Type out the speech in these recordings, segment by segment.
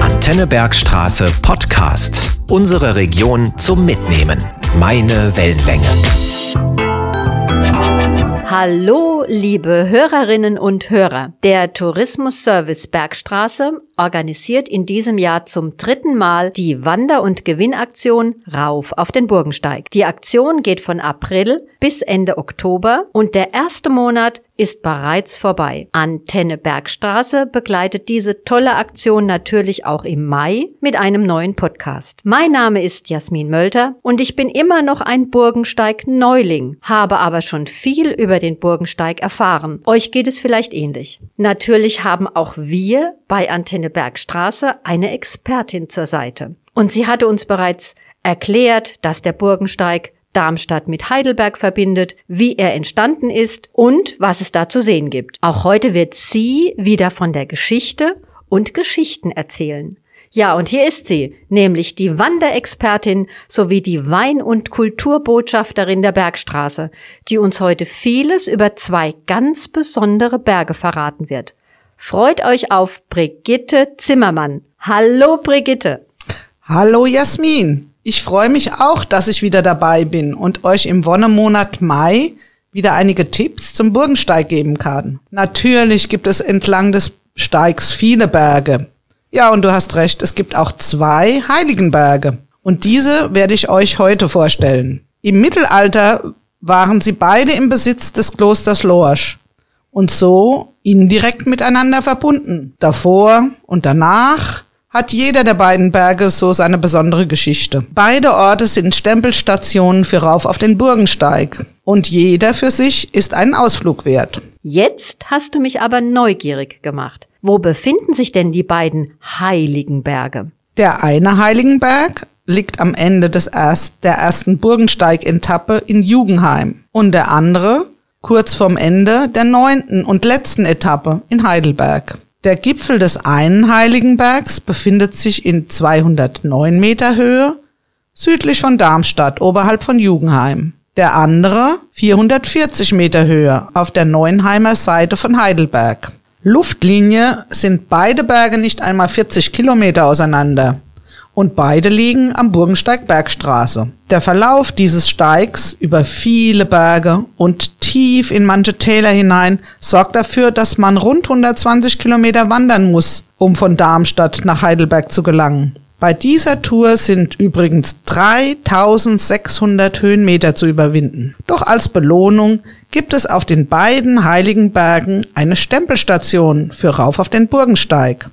Antenne Bergstraße Podcast. Unsere Region zum Mitnehmen. Meine Wellenlänge. Hallo, liebe Hörerinnen und Hörer. Der Tourismusservice Bergstraße organisiert in diesem Jahr zum dritten Mal die Wander- und Gewinnaktion Rauf auf den Burgensteig. Die Aktion geht von April bis Ende Oktober und der erste Monat ist bereits vorbei. Antenne Bergstraße begleitet diese tolle Aktion natürlich auch im Mai mit einem neuen Podcast. Mein Name ist Jasmin Mölter und ich bin immer noch ein Burgensteig-Neuling, habe aber schon viel über den Burgensteig erfahren. Euch geht es vielleicht ähnlich. Natürlich haben auch wir bei Antenne Bergstraße eine Expertin zur Seite. Und sie hatte uns bereits erklärt, dass der Burgensteig Darmstadt mit Heidelberg verbindet, wie er entstanden ist und was es da zu sehen gibt. Auch heute wird sie wieder von der Geschichte und Geschichten erzählen. Ja, und hier ist sie, nämlich die Wanderexpertin sowie die Wein- und Kulturbotschafterin der Bergstraße, die uns heute vieles über zwei ganz besondere Berge verraten wird. Freut euch auf Brigitte Zimmermann. Hallo Brigitte. Hallo Jasmin. Ich freue mich auch, dass ich wieder dabei bin und euch im Wonnemonat Mai wieder einige Tipps zum Burgensteig geben kann. Natürlich gibt es entlang des Steigs viele Berge. Ja, und du hast recht, es gibt auch zwei Heiligenberge. Und diese werde ich euch heute vorstellen. Im Mittelalter waren sie beide im Besitz des Klosters Lorsch und so indirekt miteinander verbunden. Davor und danach hat jeder der beiden Berge so seine besondere Geschichte. Beide Orte sind Stempelstationen für Rauf auf den Burgensteig und jeder für sich ist einen Ausflug wert. Jetzt hast du mich aber neugierig gemacht. Wo befinden sich denn die beiden heiligen Berge? Der eine Heiligenberg liegt am Ende des erst, der ersten Burgensteig-Etappe in Jugendheim und der andere kurz vorm Ende der neunten und letzten Etappe in Heidelberg. Der Gipfel des einen Heiligenbergs befindet sich in 209 Meter Höhe südlich von Darmstadt oberhalb von Jugendheim. Der andere 440 Meter Höhe auf der Neuenheimer Seite von Heidelberg. Luftlinie sind beide Berge nicht einmal 40 Kilometer auseinander und beide liegen am Burgensteig Bergstraße. Der Verlauf dieses Steigs über viele Berge und tief in manche Täler hinein sorgt dafür, dass man rund 120 Kilometer wandern muss, um von Darmstadt nach Heidelberg zu gelangen. Bei dieser Tour sind übrigens 3600 Höhenmeter zu überwinden. Doch als Belohnung gibt es auf den beiden heiligen Bergen eine Stempelstation für Rauf auf den Burgensteig.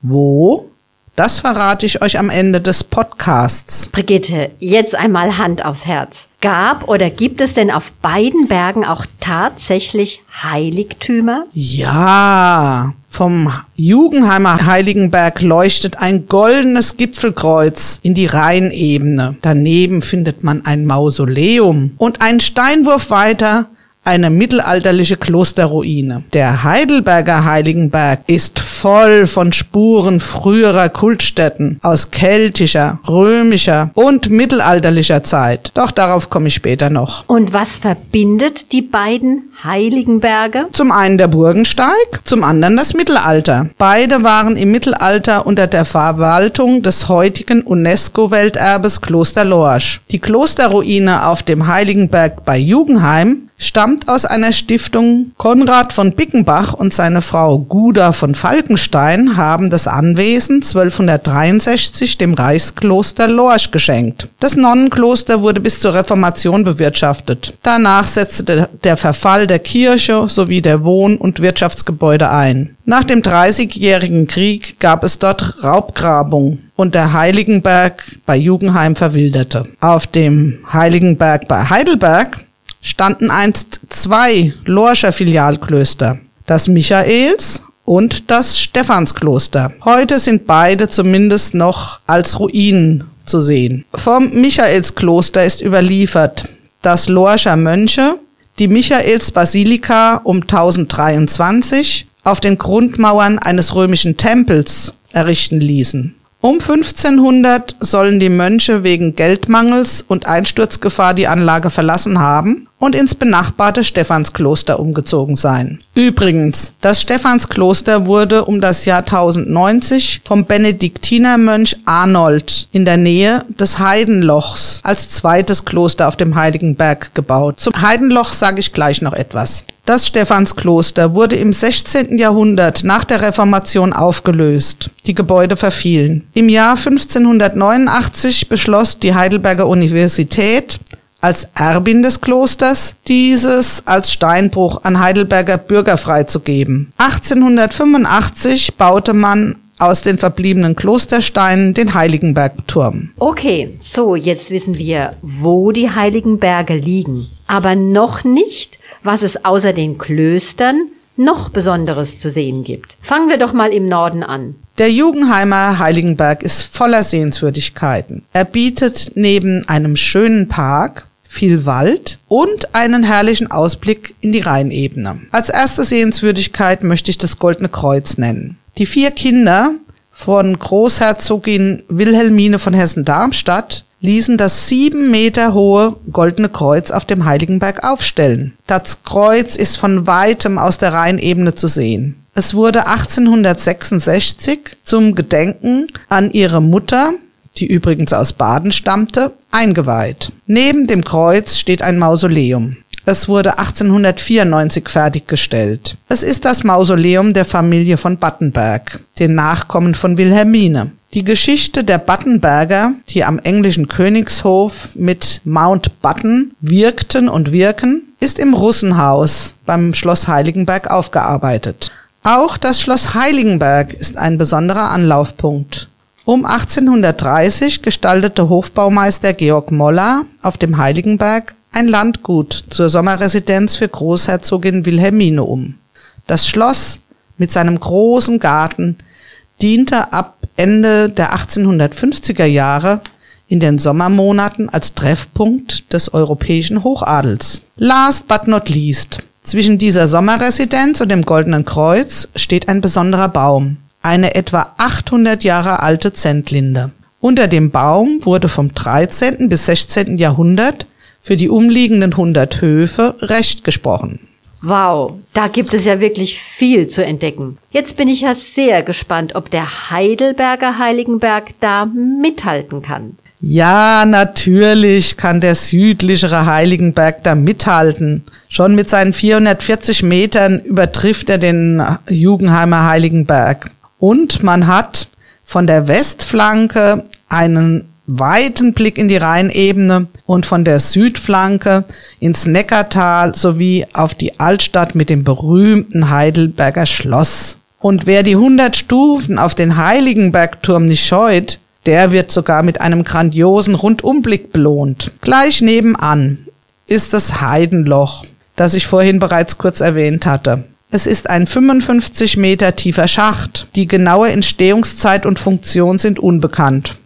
Wo? Das verrate ich euch am Ende des Podcasts. Brigitte, jetzt einmal Hand aufs Herz. Gab oder gibt es denn auf beiden Bergen auch tatsächlich Heiligtümer? Ja, vom Jugendheimer Heiligenberg leuchtet ein goldenes Gipfelkreuz in die Rheinebene. Daneben findet man ein Mausoleum und ein Steinwurf weiter eine mittelalterliche Klosterruine. Der Heidelberger Heiligenberg ist voll von Spuren früherer Kultstätten aus keltischer, römischer und mittelalterlicher Zeit. Doch darauf komme ich später noch. Und was verbindet die beiden Heiligenberge? Zum einen der Burgensteig, zum anderen das Mittelalter. Beide waren im Mittelalter unter der Verwaltung des heutigen UNESCO-Welterbes Kloster Lorsch. Die Klosterruine auf dem Heiligenberg bei Jugendheim stammt aus einer Stiftung. Konrad von Bickenbach und seine Frau Guda von Falkenstein haben das Anwesen 1263 dem Reichskloster Lorsch geschenkt. Das Nonnenkloster wurde bis zur Reformation bewirtschaftet. Danach setzte der Verfall der Kirche sowie der Wohn- und Wirtschaftsgebäude ein. Nach dem Dreißigjährigen Krieg gab es dort Raubgrabung und der Heiligenberg bei Jugendheim verwilderte. Auf dem Heiligenberg bei Heidelberg standen einst zwei Lorscher Filialklöster, das Michaels und das Stephanskloster. Heute sind beide zumindest noch als Ruinen zu sehen. Vom Michaelskloster ist überliefert, dass Lorscher Mönche die Michaelsbasilika um 1023 auf den Grundmauern eines römischen Tempels errichten ließen Um 1500 sollen die Mönche wegen Geldmangels und Einsturzgefahr die Anlage verlassen haben und ins benachbarte Stephanskloster umgezogen sein. Übrigens, das Stephanskloster wurde um das Jahr 1090 vom Benediktinermönch Arnold in der Nähe des Heidenlochs als zweites Kloster auf dem Heiligen Berg gebaut. Zum Heidenloch sage ich gleich noch etwas. Das Stephanskloster wurde im 16. Jahrhundert nach der Reformation aufgelöst. Die Gebäude verfielen. Im Jahr 1589 beschloss die Heidelberger Universität, als Erbin des Klosters, dieses als Steinbruch an Heidelberger Bürger freizugeben. 1885 baute man aus den verbliebenen Klostersteinen den Heiligenbergturm. Okay, so jetzt wissen wir, wo die Heiligenberge liegen, aber noch nicht, was es außer den Klöstern noch Besonderes zu sehen gibt. Fangen wir doch mal im Norden an. Der Jugendheimer Heiligenberg ist voller Sehenswürdigkeiten. Er bietet neben einem schönen Park viel Wald und einen herrlichen Ausblick in die Rheinebene. Als erste Sehenswürdigkeit möchte ich das Goldene Kreuz nennen. Die vier Kinder von Großherzogin Wilhelmine von Hessen-Darmstadt ließen das sieben Meter hohe Goldene Kreuz auf dem Heiligenberg aufstellen. Das Kreuz ist von weitem aus der Rheinebene zu sehen. Es wurde 1866 zum Gedenken an ihre Mutter, die übrigens aus Baden stammte, eingeweiht. Neben dem Kreuz steht ein Mausoleum. Es wurde 1894 fertiggestellt. Es ist das Mausoleum der Familie von Battenberg, den Nachkommen von Wilhelmine. Die Geschichte der Battenberger, die am englischen Königshof mit Mount Button wirkten und wirken, ist im Russenhaus beim Schloss Heiligenberg aufgearbeitet. Auch das Schloss Heiligenberg ist ein besonderer Anlaufpunkt. Um 1830 gestaltete Hofbaumeister Georg Moller auf dem Heiligenberg ein Landgut zur Sommerresidenz für Großherzogin Wilhelmine um. Das Schloss mit seinem großen Garten diente ab Ende der 1850er Jahre in den Sommermonaten als Treffpunkt des europäischen Hochadels. Last but not least, zwischen dieser Sommerresidenz und dem Goldenen Kreuz steht ein besonderer Baum, eine etwa 800 Jahre alte Zentlinde. Unter dem Baum wurde vom 13. bis 16. Jahrhundert für die umliegenden 100 Höfe Recht gesprochen. Wow, da gibt es ja wirklich viel zu entdecken. Jetzt bin ich ja sehr gespannt, ob der Heidelberger Heiligenberg da mithalten kann. Ja, natürlich kann der südlichere Heiligenberg da mithalten. Schon mit seinen 440 Metern übertrifft er den Jugendheimer Heiligenberg. Und man hat von der Westflanke einen weiten Blick in die Rheinebene und von der Südflanke ins Neckartal sowie auf die Altstadt mit dem berühmten Heidelberger Schloss. Und wer die 100 Stufen auf den Heiligenbergturm nicht scheut, der wird sogar mit einem grandiosen Rundumblick belohnt. Gleich nebenan ist das Heidenloch, das ich vorhin bereits kurz erwähnt hatte. Es ist ein 55 Meter tiefer Schacht. Die genaue Entstehungszeit und Funktion sind unbekannt.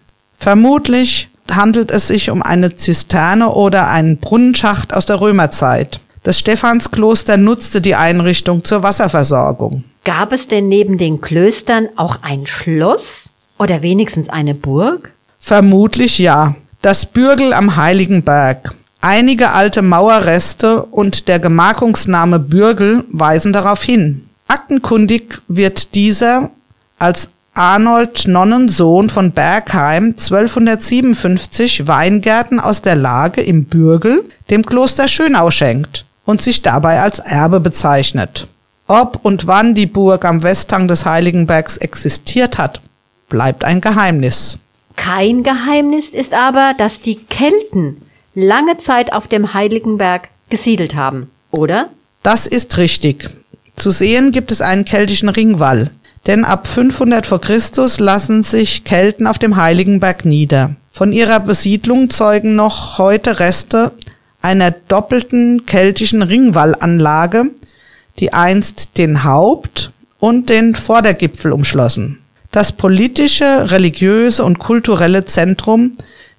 Vermutlich handelt es sich um eine Zisterne oder einen Brunnenschacht aus der Römerzeit. Das Stephanskloster nutzte die Einrichtung zur Wasserversorgung. Gab es denn neben den Klöstern auch ein Schloss oder wenigstens eine Burg? Vermutlich ja. Das Bürgel am Heiligen Berg. Einige alte Mauerreste und der Gemarkungsname Bürgel weisen darauf hin. Aktenkundig wird dieser als Arnold Nonnensohn von Bergheim 1257 Weingärten aus der Lage im Bürgel dem Kloster Schönau schenkt und sich dabei als Erbe bezeichnet. Ob und wann die Burg am Westhang des Heiligenbergs existiert hat, bleibt ein Geheimnis. Kein Geheimnis ist aber, dass die Kelten lange Zeit auf dem Heiligenberg gesiedelt haben, oder? Das ist richtig. Zu sehen gibt es einen keltischen Ringwall, denn ab 500 vor Christus lassen sich Kelten auf dem Heiligenberg nieder. Von ihrer Besiedlung zeugen noch heute Reste einer doppelten keltischen Ringwallanlage, die einst den Haupt- und den Vordergipfel umschlossen. Das politische, religiöse und kulturelle Zentrum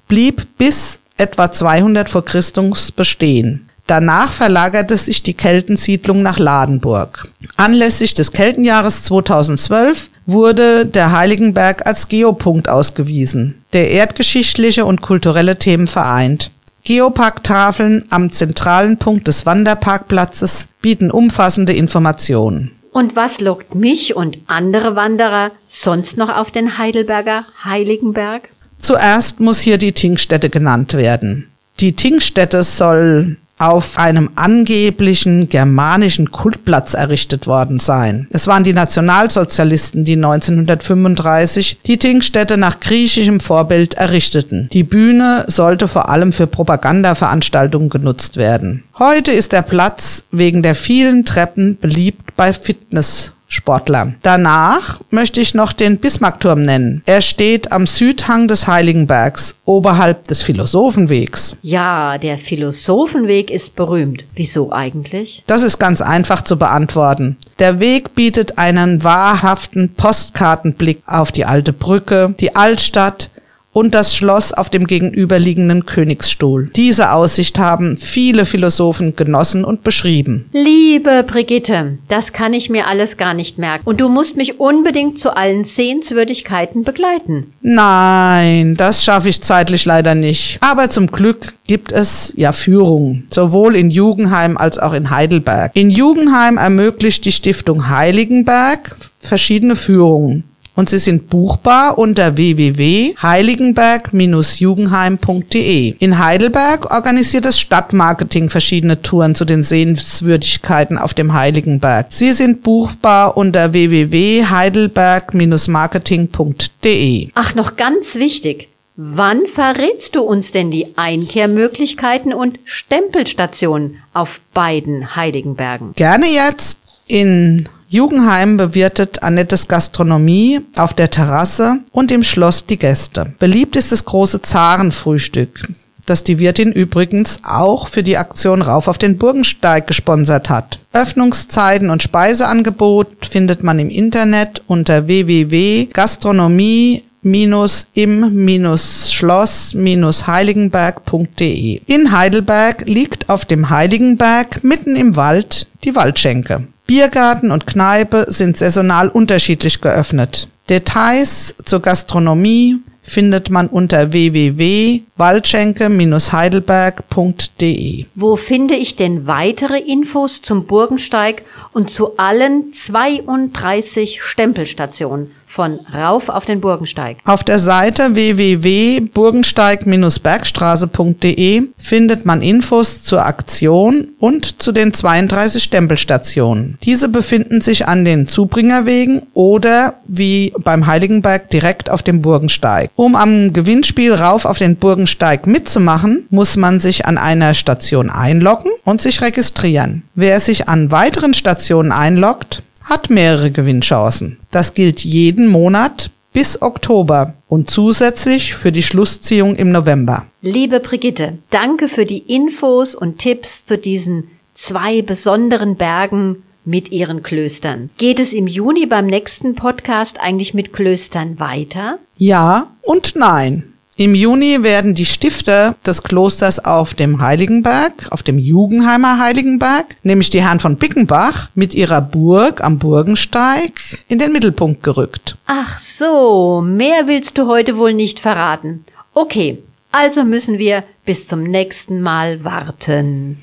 blieb bis etwa 200 vor Christus bestehen. Danach verlagerte sich die Keltensiedlung nach Ladenburg. Anlässlich des Keltenjahres 2012 wurde der Heiligenberg als Geopunkt ausgewiesen, der erdgeschichtliche und kulturelle Themen vereint. Geoparktafeln am zentralen Punkt des Wanderparkplatzes bieten umfassende Informationen. Und was lockt mich und andere Wanderer sonst noch auf den Heidelberger Heiligenberg? Zuerst muss hier die Tinkstätte genannt werden. Die Tinkstätte soll auf einem angeblichen germanischen Kultplatz errichtet worden sein. Es waren die Nationalsozialisten, die 1935 die Tinkstätte nach griechischem Vorbild errichteten. Die Bühne sollte vor allem für Propagandaveranstaltungen genutzt werden. Heute ist der Platz wegen der vielen Treppen beliebt bei Fitness Sportlern. Danach möchte ich noch den Bismarckturm nennen. Er steht am Südhang des Heiligenbergs, oberhalb des Philosophenwegs. Ja, der Philosophenweg ist berühmt. Wieso eigentlich? Das ist ganz einfach zu beantworten. Der Weg bietet einen wahrhaften Postkartenblick auf die alte Brücke, die Altstadt, und das Schloss auf dem gegenüberliegenden Königsstuhl. Diese Aussicht haben viele Philosophen genossen und beschrieben. Liebe Brigitte, das kann ich mir alles gar nicht merken. Und du musst mich unbedingt zu allen Sehenswürdigkeiten begleiten. Nein, das schaffe ich zeitlich leider nicht. Aber zum Glück gibt es ja Führungen, sowohl in Jugendheim als auch in Heidelberg. In Jugendheim ermöglicht die Stiftung Heiligenberg verschiedene Führungen und sie sind buchbar unter www.heiligenberg-jugendheim.de. In Heidelberg organisiert das Stadtmarketing verschiedene Touren zu den Sehenswürdigkeiten auf dem Heiligenberg. Sie sind buchbar unter www.heidelberg-marketing.de. Ach, noch ganz wichtig. Wann verrätst du uns denn die Einkehrmöglichkeiten und Stempelstationen auf beiden Heiligenbergen? Gerne jetzt in Jugendheim bewirtet Annettes Gastronomie auf der Terrasse und im Schloss die Gäste. Beliebt ist das große Zarenfrühstück, das die Wirtin übrigens auch für die Aktion Rauf auf den Burgensteig gesponsert hat. Öffnungszeiten und Speiseangebot findet man im Internet unter www.gastronomie im-schloss-heiligenberg.de. In Heidelberg liegt auf dem Heiligenberg mitten im Wald die Waldschenke. Biergarten und Kneipe sind saisonal unterschiedlich geöffnet. Details zur Gastronomie findet man unter www.waldschenke-heidelberg.de. Wo finde ich denn weitere Infos zum Burgensteig und zu allen 32 Stempelstationen? Von Rauf auf den Burgensteig. Auf der Seite www.burgensteig-bergstraße.de findet man Infos zur Aktion und zu den 32 Stempelstationen. Diese befinden sich an den Zubringerwegen oder wie beim Heiligenberg direkt auf dem Burgensteig. Um am Gewinnspiel Rauf auf den Burgensteig mitzumachen, muss man sich an einer Station einloggen und sich registrieren. Wer sich an weiteren Stationen einloggt, hat mehrere Gewinnchancen. Das gilt jeden Monat bis Oktober und zusätzlich für die Schlussziehung im November. Liebe Brigitte, danke für die Infos und Tipps zu diesen zwei besonderen Bergen mit ihren Klöstern. Geht es im Juni beim nächsten Podcast eigentlich mit Klöstern weiter? Ja und nein. Im Juni werden die Stifter des Klosters auf dem Heiligenberg, auf dem Jugendheimer Heiligenberg, nämlich die Herren von Bickenbach, mit ihrer Burg am Burgensteig in den Mittelpunkt gerückt. Ach so, mehr willst du heute wohl nicht verraten. Okay, also müssen wir bis zum nächsten Mal warten.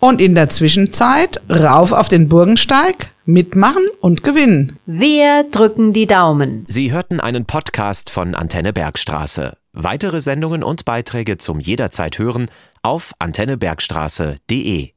Und in der Zwischenzeit rauf auf den Burgensteig, mitmachen und gewinnen. Wir drücken die Daumen. Sie hörten einen Podcast von Antenne Bergstraße. Weitere Sendungen und Beiträge zum jederzeit hören auf antennebergstraße.de.